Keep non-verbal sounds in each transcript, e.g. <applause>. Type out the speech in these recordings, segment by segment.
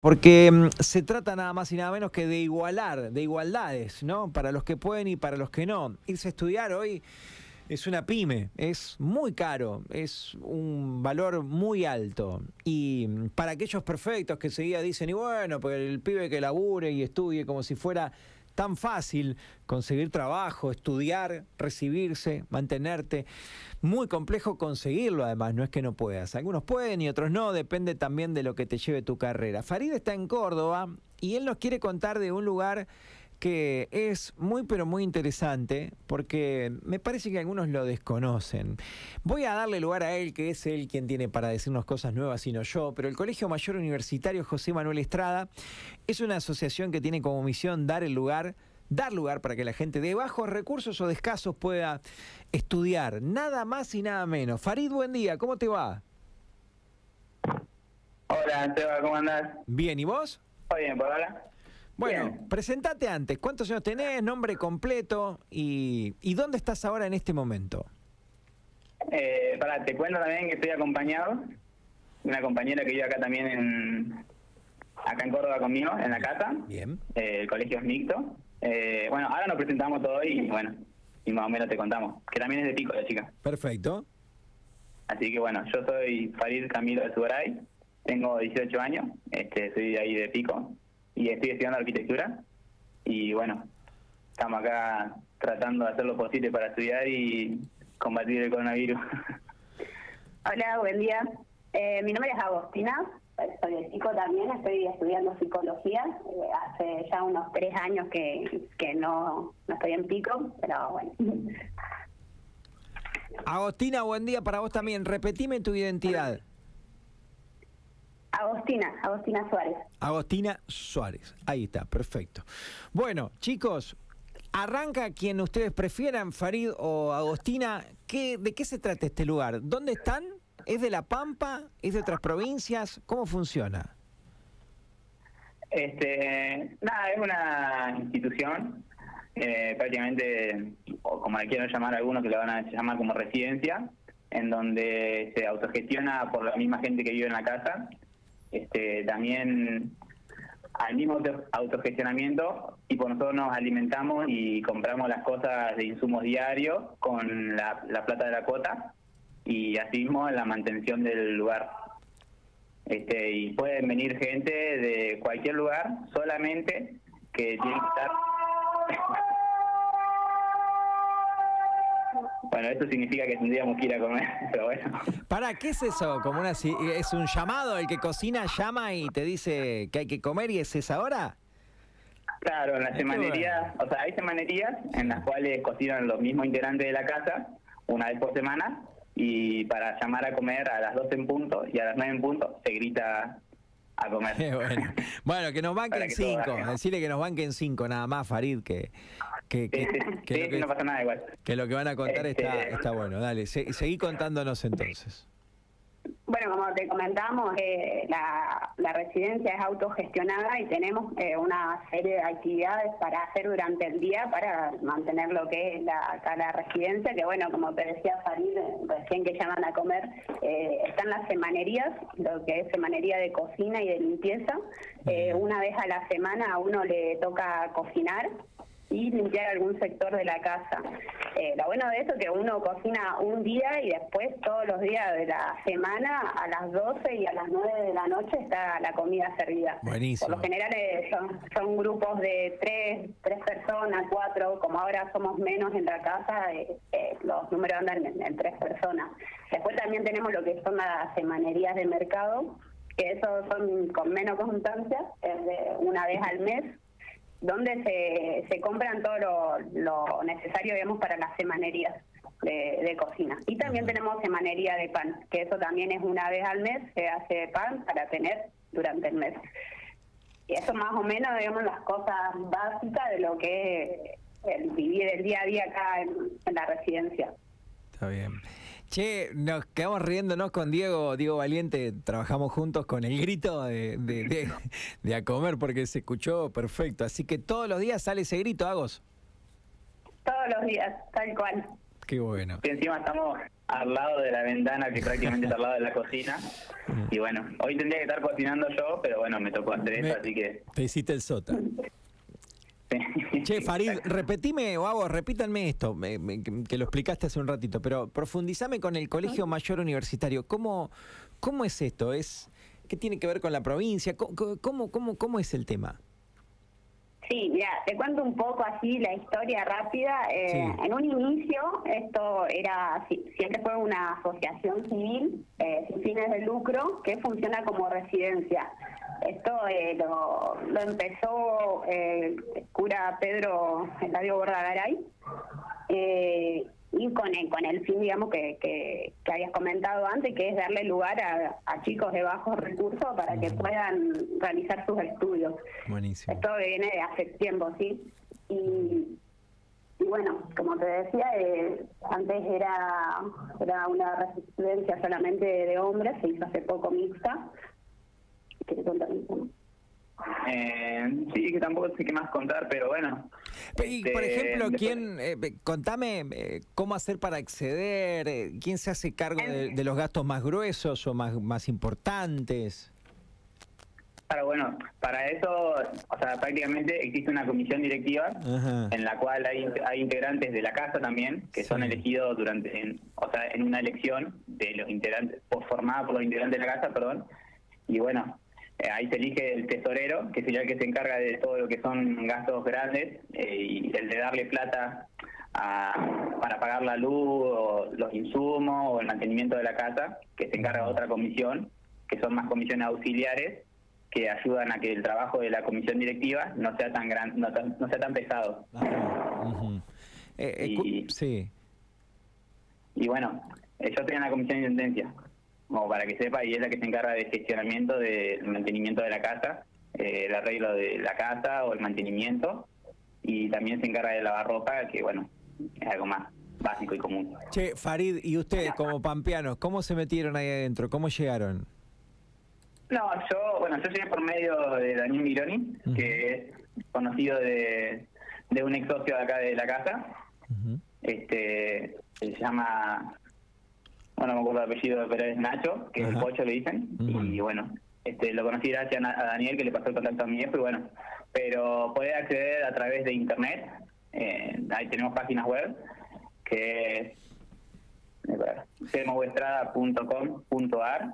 Porque mm, se trata nada más y nada menos que de igualar, de igualdades, ¿no? Para los que pueden y para los que no. Irse a estudiar hoy es una pyme, es muy caro, es un valor muy alto. Y mm, para aquellos perfectos que seguía dicen, y bueno, pues el pibe que labure y estudie como si fuera tan fácil conseguir trabajo, estudiar, recibirse, mantenerte. Muy complejo conseguirlo, además, no es que no puedas. Algunos pueden y otros no, depende también de lo que te lleve tu carrera. Farid está en Córdoba y él nos quiere contar de un lugar que es muy pero muy interesante porque me parece que algunos lo desconocen. Voy a darle lugar a él, que es él quien tiene para decirnos cosas nuevas y no yo, pero el Colegio Mayor Universitario José Manuel Estrada es una asociación que tiene como misión dar el lugar dar lugar para que la gente de bajos recursos o de escasos pueda estudiar, nada más y nada menos. Farid, buen día, ¿cómo te va? Hola, Seba, ¿cómo andás? Bien, ¿y vos? Muy bien, ¿por ahora? Bueno, presentate antes. ¿Cuántos años tenés? Nombre completo y, y dónde estás ahora en este momento. Eh, para, te cuento también que estoy acompañado de una compañera que vive acá también en acá en Córdoba conmigo, en la casa. Bien. Eh, el colegio es mixto. Eh, bueno, ahora nos presentamos todo y bueno, y más o menos te contamos. Que también es de Pico la chica. Perfecto. Así que bueno, yo soy Farid Camilo de Subaray, tengo 18 años, este, soy de ahí de Pico y estoy estudiando arquitectura. Y bueno, estamos acá tratando de hacer lo posible para estudiar y combatir el coronavirus. <laughs> Hola, buen día. Eh, mi nombre es Agostina, soy de Pico también, estoy estudiando psicología. Eh, hace ya unos tres años que, que no, no estoy en Pico, pero bueno. Agostina, buen día para vos también. Repetime tu identidad. Agostina, Agostina Suárez. Agostina Suárez. Ahí está, perfecto. Bueno, chicos, arranca quien ustedes prefieran, Farid o Agostina. ¿Qué, ¿De qué se trata este lugar? ¿Dónde están? ¿Es de La Pampa? ¿Es de otras provincias? ¿Cómo funciona? Este, nada, es una institución, eh, prácticamente, o como le quieran llamar algunos, que lo van a llamar como residencia, en donde se autogestiona por la misma gente que vive en la casa. Este, también al mismo auto- autogestionamiento, y por nosotros nos alimentamos y compramos las cosas de insumos diarios con la, la plata de la cuota y asimismo la mantención del lugar. Este, y pueden venir gente de cualquier lugar, solamente que tiene que estar... bueno, eso significa que tendríamos que ir a comer, <laughs> pero bueno. ¿Para qué es eso? Como una, ¿Es un llamado? ¿El que cocina llama y te dice que hay que comer y es esa hora? Claro, en las semanerías, o sea, hay semanerías en las cuales cocinan los mismos integrantes de la casa una vez por semana y para llamar a comer a las 12 en punto y a las 9 en punto se grita a comer. Qué bueno. <laughs> Bueno, que nos banquen que cinco. Decirle que nos banquen cinco nada más, Farid, que, que, que, Sí, sí, que sí, lo sí, que- no pasa nada igual. que lo que van a contar está, Este- está bueno. Dale, se- seguí contándonos entonces. Bueno, como te comentamos, eh, la, la residencia es autogestionada y tenemos eh, una serie de actividades para hacer durante el día para mantener lo que es la, acá la residencia, que bueno, como te decía Farid, recién que llaman a comer, eh, están las semanerías, lo que es semanería de cocina y de limpieza. Eh, una vez a la semana a uno le toca cocinar y limpiar algún sector de la casa. Eh, lo bueno de eso es que uno cocina un día y después todos los días de la semana a las 12 y a las 9 de la noche está la comida servida. Buenísimo. Por lo general eh, son, son grupos de tres, tres personas, cuatro, como ahora somos menos en la casa, eh, eh, los números andan en, en tres personas. Después también tenemos lo que son las semanerías de mercado, que esos son con menos constancia, es de una vez al mes, donde se, se compran todo lo, lo necesario, digamos, para las semanerías de, de cocina. Y también tenemos semanería de pan, que eso también es una vez al mes, se hace pan para tener durante el mes. Y eso más o menos, digamos, las cosas básicas de lo que es el vivir el día a día acá en, en la residencia. Está bien. Che, nos quedamos riéndonos con Diego, Diego Valiente, trabajamos juntos con el grito de, de, de- <laughs> de a comer porque se escuchó perfecto. Así que todos los días sale ese grito, Agos. Todos los días, tal cual. Qué bueno. Y encima estamos al lado de la ventana, que prácticamente es al lado de la cocina. <laughs> Y bueno, hoy tendría que estar cocinando yo, pero bueno, me tocó hacer eso, así que... Te hiciste el sota. Che, <laughs> Farid, repetime, o hago, repítanme esto, me- me- que lo explicaste hace un ratito, pero profundizame con el Colegio Mayor Universitario. ¿Cómo, cómo es esto? ¿Es, ¿Qué tiene que ver con la provincia? ¿Cómo, cómo, cómo, cómo es el tema? Sí, mira, te cuento un poco así la historia rápida. Eh, Sí. En un inicio, esto era si- siempre fue una asociación civil eh, sin fines de lucro que funciona como residencia. Esto eh, lo, lo empezó eh, el cura Pedro Eladio Bordagaray. Eh, y con el, con el fin, digamos, que, que, que habías comentado antes, que es darle lugar a, a chicos de bajos recursos para que puedan realizar sus estudios. Buenísimo. Esto viene de hace tiempo, ¿sí? Y, y bueno, como te decía, eh, antes era, era una residencia solamente de hombres, se hizo hace poco mixta. Eh, sí, que tampoco sé qué más contar, pero bueno. Y, por Este, ejemplo, ¿quién, eh, contame eh, cómo hacer para acceder, eh, quién se hace cargo de, de los gastos más gruesos o más, más importantes. Claro, bueno, para eso, o sea, prácticamente existe una comisión directiva Ajá. en la cual hay, hay integrantes de la casa también que son elegidos durante, en, o sea, en una elección de los integrantes, o formada por los integrantes de la casa, perdón. Y bueno, ahí se elige el tesorero, que sería el que se encarga de todo lo que son gastos grandes eh, y el de darle plata a- para pagar la luz, o los insumos o el mantenimiento de la casa, que se encarga otra comisión, que son más comisiones auxiliares que ayudan a que el trabajo de la comisión directiva no sea tan gran, no, tan- no sea tan pesado. Ajá. Eh, eh, Y- sí. Y bueno, eh, yo estoy en la comisión de intendencia, como para que sepa, y es la que se encarga del gestionamiento del mantenimiento de la casa, eh, el arreglo de la casa o el mantenimiento, y también se encarga de lavar ropa, que bueno, es algo más básico y común. Che, Farid, ¿y ustedes como pampeanos, cómo se metieron ahí adentro? ¿Cómo llegaron? No, yo, bueno, yo llegué por medio de Daniel Mironi, que es conocido de, de un ex socio de acá de la casa, Ujú. este se llama bueno no me acuerdo el apellido pero es Nacho que es el pocho le dicen y bueno este lo conocí gracias a Daniel que le pasó el contacto a mi viejo y bueno pero puede acceder a través de internet eh, ahí tenemos páginas web que es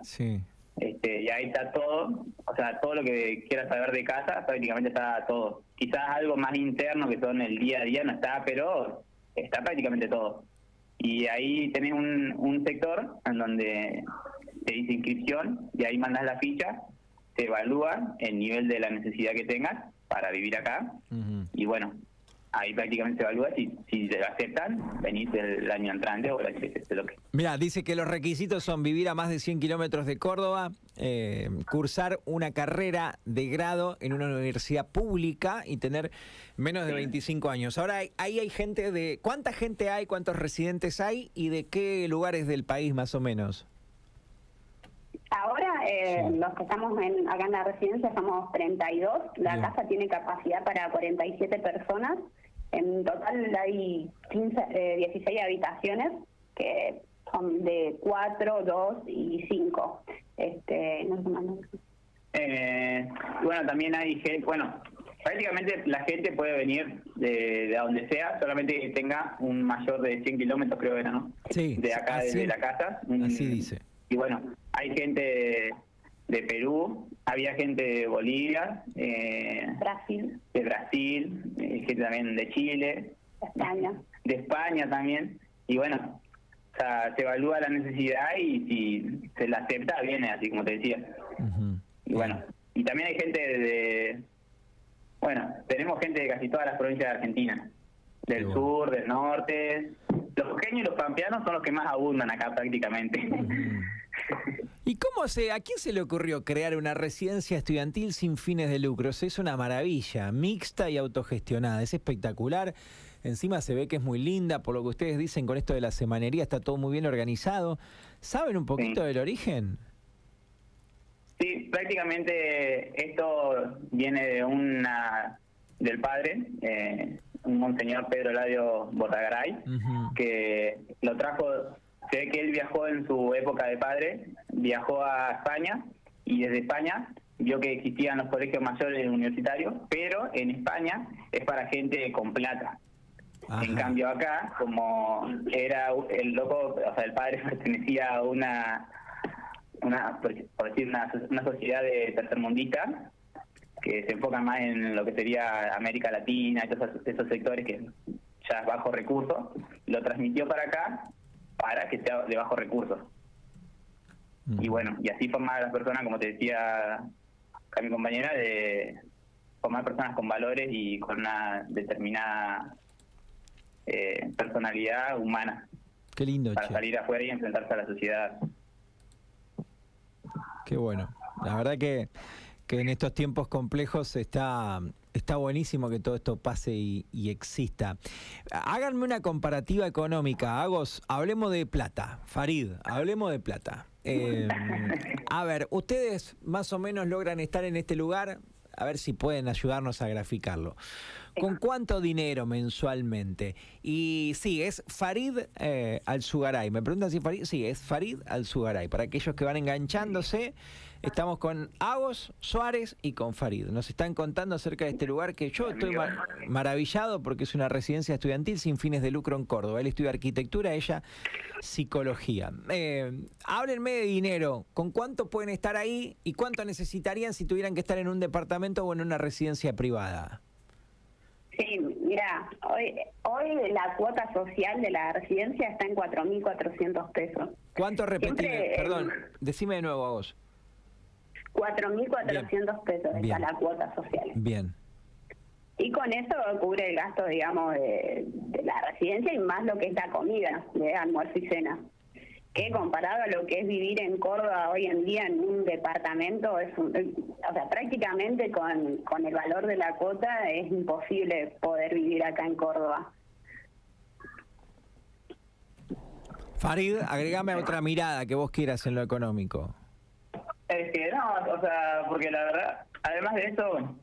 Sí. este, y ahí está todo, o sea, todo lo que quieras saber de casa, prácticamente está todo. Quizás algo más interno que son el día a día no está, pero está prácticamente todo. Y ahí tenés un, un sector en donde te dice inscripción y ahí mandas la ficha, te evalúa el nivel de la necesidad que tengas para vivir acá. Y bueno, ahí prácticamente se evalúa si, si te lo aceptan, venís el año entrante o el que lo que Mira, dice que los requisitos son vivir a más de 100 kilómetros de Córdoba, eh, cursar una carrera de grado en una universidad pública y tener menos de 25 años. Ahora, ahí hay gente de... ¿Cuánta gente hay? ¿Cuántos residentes hay? ¿Y de qué lugares del país más o menos? Ahora, eh, Sí. los que estamos en, acá en la residencia somos 32. La Bien. casa tiene capacidad para 47 personas. En total hay 15, eh, 16 habitaciones que son de 4, 2 y 5. Este, no sé más, no sé. Eh, bueno, también hay gente, bueno, prácticamente la gente puede venir de, de donde sea, solamente que tenga un mayor de 100 kilómetros, creo que era, ¿no? Sí, De acá, así- de la casa. Así dice. Y bueno, hay gente de, de Perú, había gente de Bolivia, eh, Brasil, de Brasil, eh, gente también de Chile, España. de España también. Y bueno, o sea, se evalúa la necesidad y si se la acepta, viene, así como te decía. Y bueno, y también hay gente de, bueno, tenemos gente de casi todas las provincias de Argentina, del bueno. sur, del norte. Los pequeños y los pampeanos son los que más abundan acá prácticamente. <laughs> ¿Y cómo se, a quién se le ocurrió crear una residencia estudiantil sin fines de lucros? Es una maravilla, mixta y autogestionada, es espectacular. Encima se ve que es muy linda, por lo que ustedes dicen con esto de la semanería, está todo muy bien organizado. ¿Saben un poquito Sí. del origen? Sí, prácticamente esto viene de una del padre, eh, un monseñor Pedro Ladio Botagaray, que lo trajo, se ve que él viajó en su época de padre, viajó a España y desde España vio que existían los colegios mayores universitarios, pero en España es para gente con plata. En cambio acá, como era el loco, o sea, el padre <laughs> pertenecía a una, una por decir, una, una sociedad de tercermundista, que se enfoca más en lo que sería América Latina, esos, esos sectores que ya es bajo recursos, lo transmitió para acá para que sea de bajo recursos. Y bueno, y así formar a las personas, como te decía a mi compañera, de formar personas con valores y con una determinada eh, personalidad humana. Qué lindo, Para salir afuera y enfrentarse a la sociedad. Qué bueno. La verdad que que en estos tiempos complejos está, está buenísimo que todo esto pase y, exista. Háganme una comparativa económica. Agos, hablemos de plata. Farid, hablemos de plata. Em, a ver, ustedes más o menos logran estar en este lugar. A ver si pueden ayudarnos a graficarlo. ¿Con cuánto dinero mensualmente? Y sí, es Farid eh, Al-Sugaray. Me preguntan si Farid. Sí, es Farid Al-Sugaray. Para aquellos que van enganchándose. Estamos con Agos, Suárez y con Farid. Nos están contando acerca de este lugar que yo estoy maravillado porque es una residencia estudiantil sin fines de lucro en Córdoba. Él estudia arquitectura, ella psicología. Eh, háblenme de dinero. ¿Con cuánto pueden estar ahí y cuánto necesitarían si tuvieran que estar en un departamento o en una residencia privada? Sí, mira, hoy, hoy la cuota social de la residencia está en 4.400 pesos. ¿Cuánto repetir? Perdón, decime de nuevo a vos. 4.400 pesos está la cuota social. Bien. Y con eso cubre el gasto, digamos, de, la residencia y más lo que es la comida, de almuerzo y cena. Que comparado a lo que es vivir en Córdoba hoy en día en un departamento, es o sea, prácticamente con, con el valor de la cuota es imposible poder vivir acá en Córdoba. Farid, agregame otra mirada que vos quieras en lo económico. Es que no, o sea, porque la verdad, además de eso,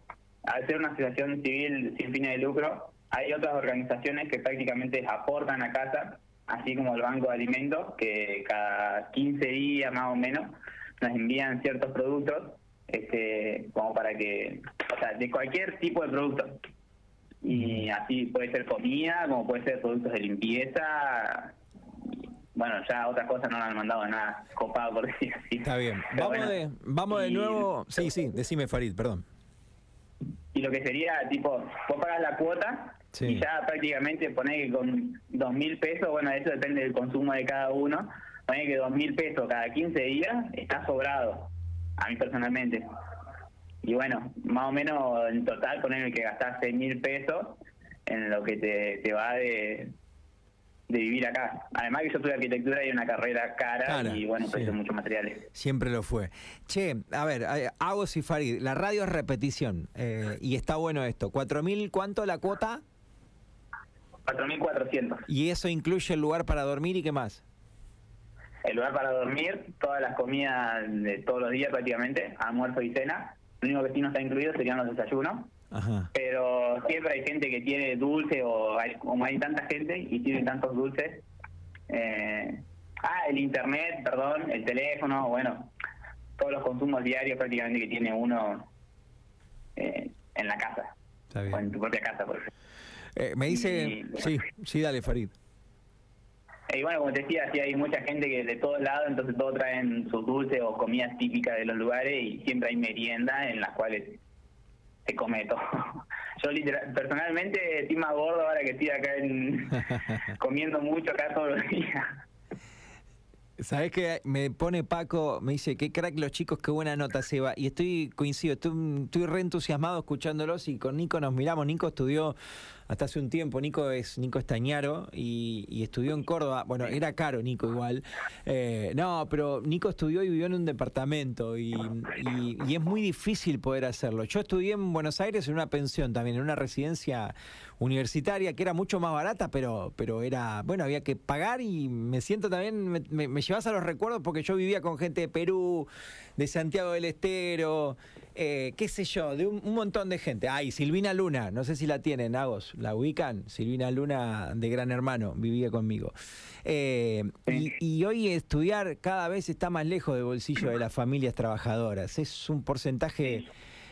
al ser una asociación civil sin fines de lucro, hay otras organizaciones que prácticamente aportan a casa, así como el Banco de Alimentos, que cada 15 días más o menos nos envían ciertos productos, este, como para que, o sea, de cualquier tipo de producto. Y así puede ser comida, como puede ser productos de limpieza, bueno, ya otras cosas no han mandado nada copado, por <laughs> decir así. Está bien. vamos, de, vamos de nuevo. Sí, sí, decime, Farid, perdón. Y lo que sería, tipo, vos pagas la cuota y ya prácticamente ponés que con dos mil pesos, bueno, eso depende del consumo de cada uno, ponés que dos mil pesos cada 15 días está sobrado, a mí personalmente. Y bueno, más o menos en total poner que gastás seis mil pesos en lo que te, te va de, de vivir acá. Además que yo estudié arquitectura y una carrera cara, y bueno, sí. muchos materiales. Siempre lo fue. Che, a ver, Agos y Farid, la radio es repetición eh, y está bueno esto. ¿4.000 cuánto la cuota? 4.400. ¿Y eso incluye el lugar para dormir y qué más? El lugar para dormir, todas las comidas de todos los días prácticamente, almuerzo y cena. Lo único que sí no está incluido serían los desayunos. Pero siempre hay gente que tiene dulce o como hay tanta gente y tiene tantos dulces. Eh, ah, el internet, perdón, el teléfono, bueno, todos los consumos diarios prácticamente que tiene uno eh, en la casa. O en tu propia casa, por ejemplo. Eh, me dice, sí, sí, dale, Farid. Y bueno, como te decía, sí hay mucha gente que de todos lados, entonces todos traen sus dulces o comidas típicas de los lugares y siempre hay merienda en las cuales se come todo. <laughs> Yo literal, personalmente estoy más gordo ahora que estoy acá en, <laughs> comiendo mucho acá todos los días. ¿Sabes qué? Me pone Paco, me dice, qué crack los chicos, qué buena nota se va. Y estoy, coincido, estoy, estoy re entusiasmado escuchándolos y con Nico nos miramos. Nico estudió hasta hace un tiempo. Nico es Nico Estañaro y, estudió en Córdoba. Bueno, era caro Nico igual. Eh, no, pero Nico estudió y vivió en un departamento y, es muy difícil poder hacerlo. Yo estudié en Buenos Aires en una pensión también, en una residencia universitaria que era mucho más barata, pero, pero era, bueno, había que pagar y me siento también, me, me llevas a los recuerdos porque yo vivía con gente de Perú, de Santiago del Estero. Eh, qué sé yo, de un, montón de gente. Ay, Silvina Luna, no sé si la tienen, Agos, la ubican. Silvina Luna de Gran Hermano, vivía conmigo. Eh, y, hoy estudiar cada vez está más lejos del bolsillo de las familias trabajadoras. Es un porcentaje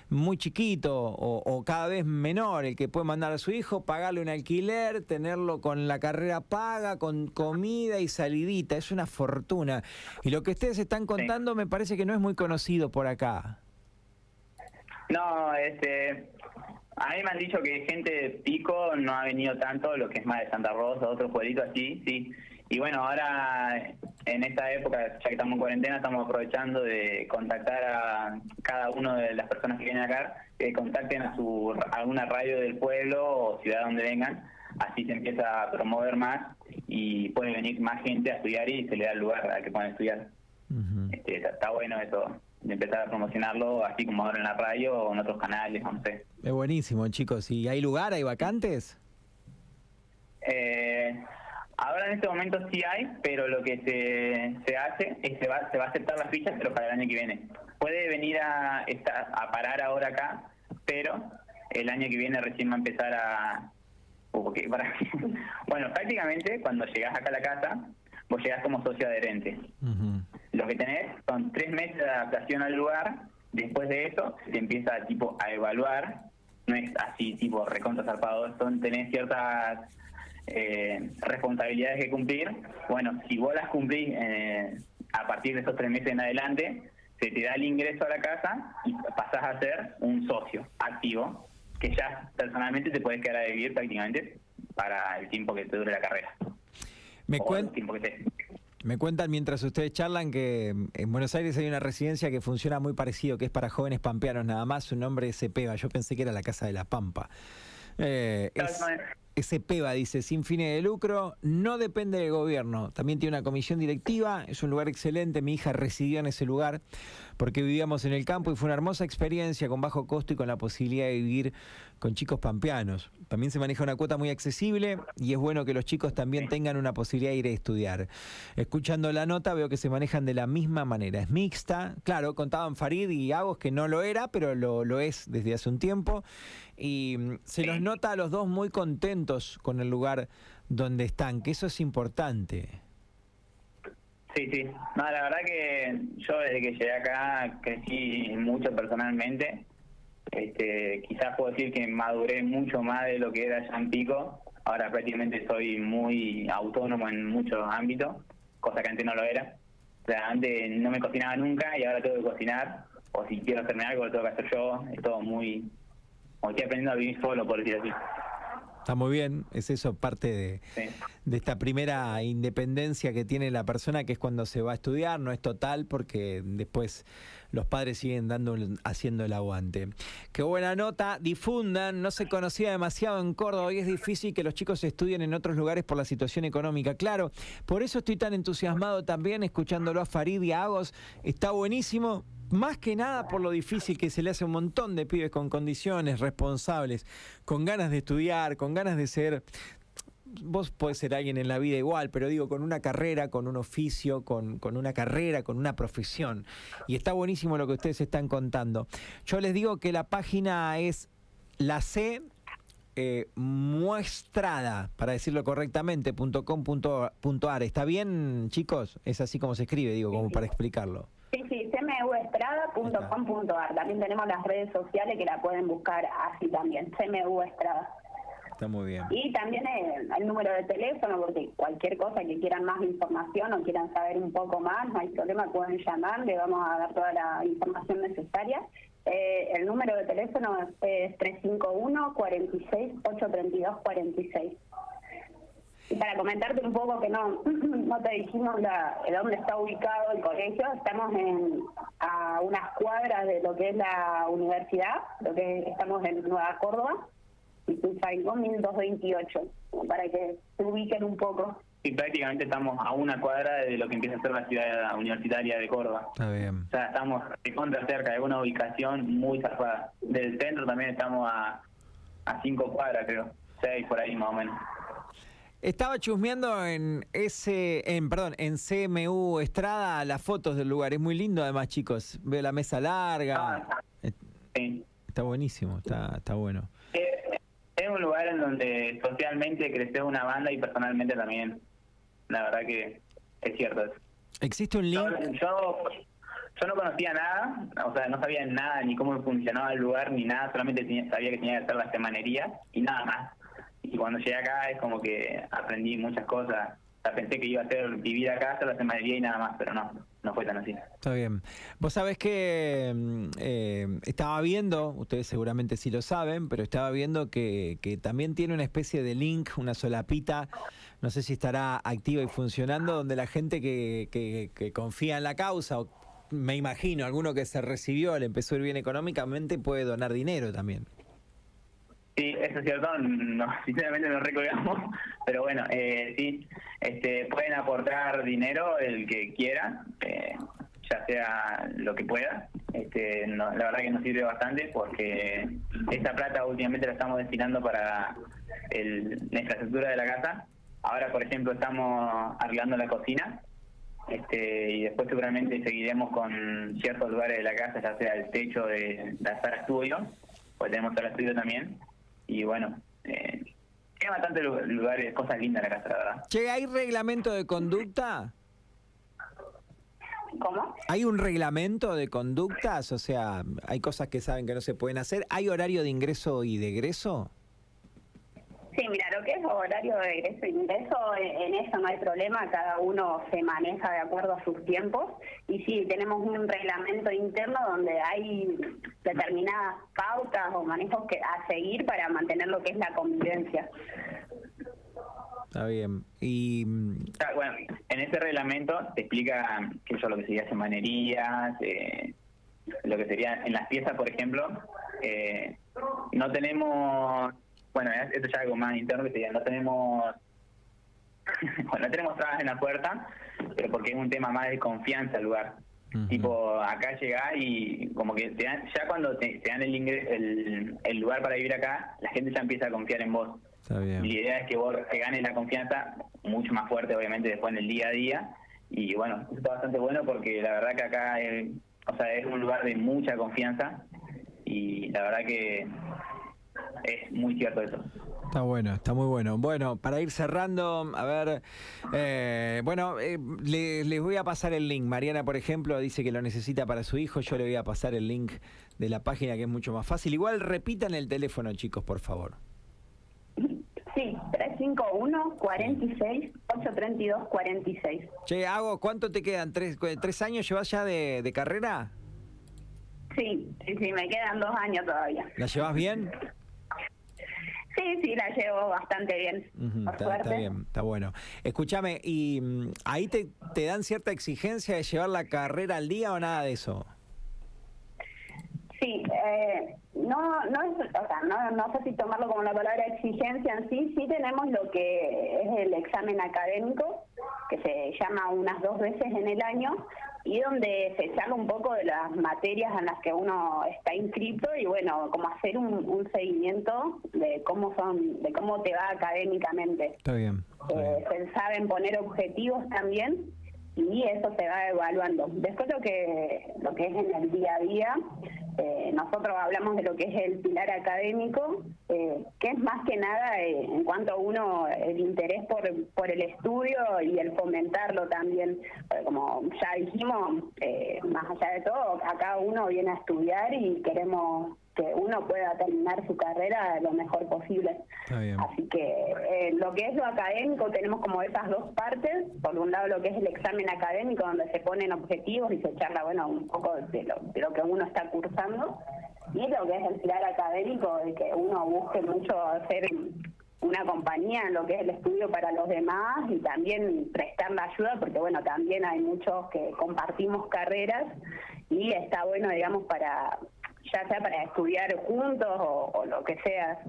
muy chiquito o, cada vez menor el que puede mandar a su hijo, pagarle un alquiler, tenerlo con la carrera paga, con comida y salidita. Es una fortuna. Y lo que ustedes están contando me parece que no es muy conocido por acá. No, este, a mí me han dicho que gente de Pico no ha venido tanto, lo que es más de Santa Rosa, otros pueblitos así, sí. Y bueno, ahora en esta época, ya que estamos en cuarentena, estamos aprovechando de contactar a cada una de las personas que vienen acá, que contacten a su alguna radio del pueblo o ciudad donde vengan, así se empieza a promover más y puede venir más gente a estudiar y se le da el lugar a que puedan estudiar. este, está bueno eso de empezar a promocionarlo así como ahora en la radio o en otros canales, no sé. Es buenísimo, chicos. ¿Y hay lugar, hay vacantes? Eh, ahora en este momento sí hay, pero lo que se, se hace es se va, se va a aceptar las fichas, pero para el año que viene. Puede venir a, a parar ahora acá, pero el año que viene recién va a empezar a... para... <laughs> bueno, prácticamente cuando llegas acá a la casa, vos llegás como socio adherente. Lo que tenés son tres meses de adaptación al lugar, después de eso se empieza tipo a evaluar, no es así tipo recontra zarpado, son tenés ciertas eh, responsabilidades que cumplir. Bueno, si vos las cumplís eh, a partir de esos tres meses en adelante, se te da el ingreso a la casa y pasás a ser un socio activo, que ya personalmente te puedes quedar a vivir prácticamente para el tiempo que te dure la carrera. Me, me cuentan mientras ustedes charlan que en Buenos Aires hay una residencia que funciona muy parecido, que es para jóvenes pampeanos nada más, su nombre es Cepeva, yo pensé que era la Casa de la Pampa. Eh, ese PEBA dice, sin fines de lucro, no depende del gobierno. También tiene una comisión directiva, es un lugar excelente. Mi hija residió en ese lugar porque vivíamos en el campo y fue una hermosa experiencia con bajo costo y con la posibilidad de vivir con chicos pampeanos. También se maneja una cuota muy accesible y es bueno que los chicos también tengan una posibilidad de ir a estudiar. Escuchando la nota veo que se manejan de la misma manera. Es mixta, claro, contaban Farid y Agos que no lo era, pero lo, lo es desde hace un tiempo. Y mm, se los nota a los dos muy contentos con el lugar donde están, que eso es importante. Sí, sí. No, la verdad que yo desde que llegué acá crecí mucho personalmente. Este, quizás puedo decir que maduré mucho más de lo que era ya en Pico. Ahora prácticamente soy muy autónomo en muchos ámbitos, cosa que antes no lo era. O sea, antes no me cocinaba nunca y ahora tengo que cocinar. O si quiero hacerme algo, lo tengo que hacer yo. Es todo muy... Como estoy aprendiendo a vivir solo, por decir así. Está muy bien, es eso parte de, de, esta primera independencia que tiene la persona, que es cuando se va a estudiar, no es total porque después los padres siguen dando, haciendo el aguante. Qué buena nota, difundan, no se conocía demasiado en Córdoba y es difícil que los chicos estudien en otros lugares por la situación económica. Claro, por eso estoy tan entusiasmado también escuchándolo a Farid y a Agos, está buenísimo más que nada por lo difícil que se le hace a un montón de pibes con condiciones, responsables, con ganas de estudiar, con ganas de ser vos podés ser alguien en la vida igual, pero digo, con una carrera, con un oficio, con, con, una carrera, con una profesión. Y está buenísimo lo que ustedes están contando. Yo les digo que la página es la C eh, muestrada, para decirlo correctamente, .com.ar. ¿Está bien, chicos? Es así como se escribe, digo, como para explicarlo. Sí, sí, cmuestrada.com.ar. También tenemos las redes sociales que la pueden buscar así también, CMU Estrada. Está muy bien. Y también el, número de teléfono, porque cualquier cosa que quieran más información o quieran saber un poco más, no hay problema, pueden llamar, le vamos a dar toda la información necesaria. Eh, el número de teléfono es 351 46 832 46 y para comentarte un poco que no, <clears throat> no te dijimos la, dónde está ubicado el colegio, estamos en, a unas cuadras de lo que es la universidad, lo que estamos en Nueva Córdoba, y 1228, para que se ubiquen un poco. Y prácticamente estamos a una cuadra de lo que empieza a ser la ciudad universitaria de Córdoba. Está bien. O sea, estamos de contra cerca de una ubicación muy zarpada. Del centro también estamos a, a cinco cuadras, creo. Seis por ahí más o menos. Estaba chusmeando en ese, en perdón, en CMU Estrada las fotos del lugar. Es muy lindo además, chicos. Veo la mesa larga. Ah, Sí. Está buenísimo, está, está bueno. Eh, es un lugar en donde socialmente creció una banda y personalmente también. La verdad que es cierto eso. ¿Existe un link? Yo, yo, no conocía nada, o sea, no sabía nada ni cómo funcionaba el lugar ni nada, solamente sabía que tenía que hacer la semanería y nada más. Y cuando llegué acá es como que aprendí muchas cosas. O pensé que iba a ser vivir acá, hacer la semanería y nada más, pero no, no fue tan así. Está bien. Vos sabés que mm, eh, estaba viendo, ustedes seguramente sí lo saben, pero estaba viendo que, que también tiene una especie de link, una solapita, no sé si estará activa y funcionando, donde la gente que, que, que confía en la causa, o me imagino, alguno que se recibió, le empezó a ir bien económicamente, puede donar dinero también. Sí, eso es cierto, no, <laughs> sinceramente no recordamos, pero bueno, eh, sí, este, pueden aportar dinero el que quiera, eh, ya sea lo que pueda. Este, la verdad que nos sirve bastante porque esta plata últimamente la estamos destinando para el, la infraestructura de la casa. Ahora, por ejemplo, estamos arreglando la cocina este, y después seguramente seguiremos con ciertos lugares de la casa, ya sea el techo de la sala estudio, pues tenemos sala estudio también y bueno, eh, tiene bastante lugares, cosas lindas la casa, la verdad. Che, ¿hay reglamento de conducta? ¿Cómo? ¿Hay un reglamento de conductas? O sea, ¿hay cosas que saben que no se pueden hacer? ¿Hay horario de ingreso y de egreso? Sí, mira, lo que es horario de egreso e ingreso, en eso no hay problema, cada uno se maneja de acuerdo a sus tiempos y sí, tenemos un reglamento interno donde hay determinadas pautas o manejos que a seguir para mantener lo que es la convivencia. Está bien. Y ah, bueno, en ese reglamento te explica que eso lo que sería semanerías, eh, lo que sería en las piezas, por ejemplo, eh, no tenemos bueno, esto ya es algo más interno que sería, no tenemos, <laughs> bueno, no tenemos trabas en la puerta, pero porque es un tema más de confianza el lugar. Tipo, acá llegás y como que te dan, ya cuando te, dan el, el, el lugar para vivir acá, la gente ya empieza a confiar en vos. Está bien. Y la idea es que vos te ganes la confianza mucho más fuerte, obviamente, después en el día a día. Y bueno, eso está bastante bueno porque la verdad que acá es, o sea, es un lugar de mucha confianza y la verdad que es muy cierto eso. Está bueno, está muy bueno. Bueno, para ir cerrando, a ver, eh, bueno, eh, les voy a pasar el link. Mariana, por ejemplo, dice que lo necesita para su hijo. Yo le voy a pasar el link de la página que es mucho más fácil. Igual repitan el teléfono, chicos, por favor. Sí, 351 46 832 46. Che, Hago, ¿cuánto te quedan? ¿Tres, tres años llevas ya de, de carrera? Sí, sí, sí, me quedan dos años todavía. ¿La llevas bien? Sí, sí, la llevo bastante bien. está, bien, está bueno. Escúchame, ¿y mm, ahí te, te dan cierta exigencia de llevar la carrera al día o nada de eso? Sí, eh, no, no, es, o sea, no, no sé si tomarlo como la palabra exigencia en sí, sí tenemos lo que es el examen académico, que se llama unas dos veces en el año, y donde se charla un poco de las materias en las que uno está inscrito y bueno, como hacer un, seguimiento de cómo son, de cómo te va académicamente. Está bien. Eh, se saben poner objetivos también y eso se va evaluando. Después lo que lo que es en el día a día, eh, nosotros hablamos de lo que es el pilar académico, eh, que es más que nada eh, en cuanto a uno el interés por, por el estudio y el fomentarlo también, como ya dijimos, más allá de todo, acá uno viene a estudiar y queremos que uno pueda terminar su carrera lo mejor posible. Así que eh, lo que es lo académico tenemos como esas dos partes, por un lado lo que es el examen académico donde se ponen objetivos y se charla bueno un poco de lo, de lo que uno está cursando. Y lo que es el pilar académico de que uno busque mucho hacer una compañía en lo que es el estudio para los demás y también prestar la ayuda porque bueno también hay muchos que compartimos carreras y está bueno digamos para ya sea para estudiar juntos o, lo que sea.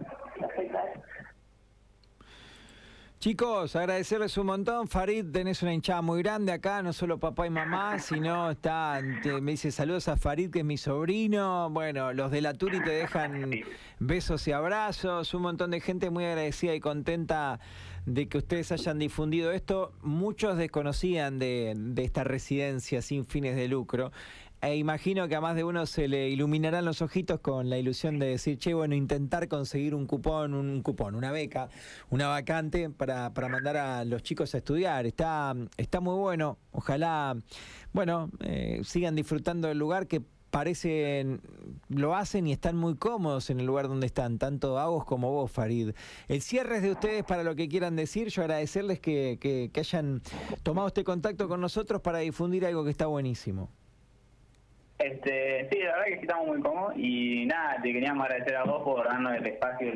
Chicos, agradecerles un montón. Farid, tenés una hinchada muy grande acá, no solo papá y mamá, sino está, me dice saludos a Farid, que es mi sobrino. Bueno, los de la Turi te dejan besos y abrazos. Un montón de gente muy agradecida y contenta de que ustedes hayan difundido esto. Muchos desconocían de, de esta residencia sin fines de lucro e imagino que a más de uno se le iluminarán los ojitos con la ilusión de decir, che, bueno, intentar conseguir un cupón, un cupón, una beca, una vacante para, para mandar a los chicos a estudiar. Está, está muy bueno. Ojalá, bueno, eh, sigan disfrutando del lugar que parecen, lo hacen y están muy cómodos en el lugar donde están, tanto Agos como vos, Farid. El cierre es de ustedes para lo que quieran decir. Yo agradecerles que, que, que hayan tomado este contacto con nosotros para difundir algo que está buenísimo. Este, sí, la verdad que sí estamos muy cómodos y nada, te queríamos agradecer a vos por darnos el espacio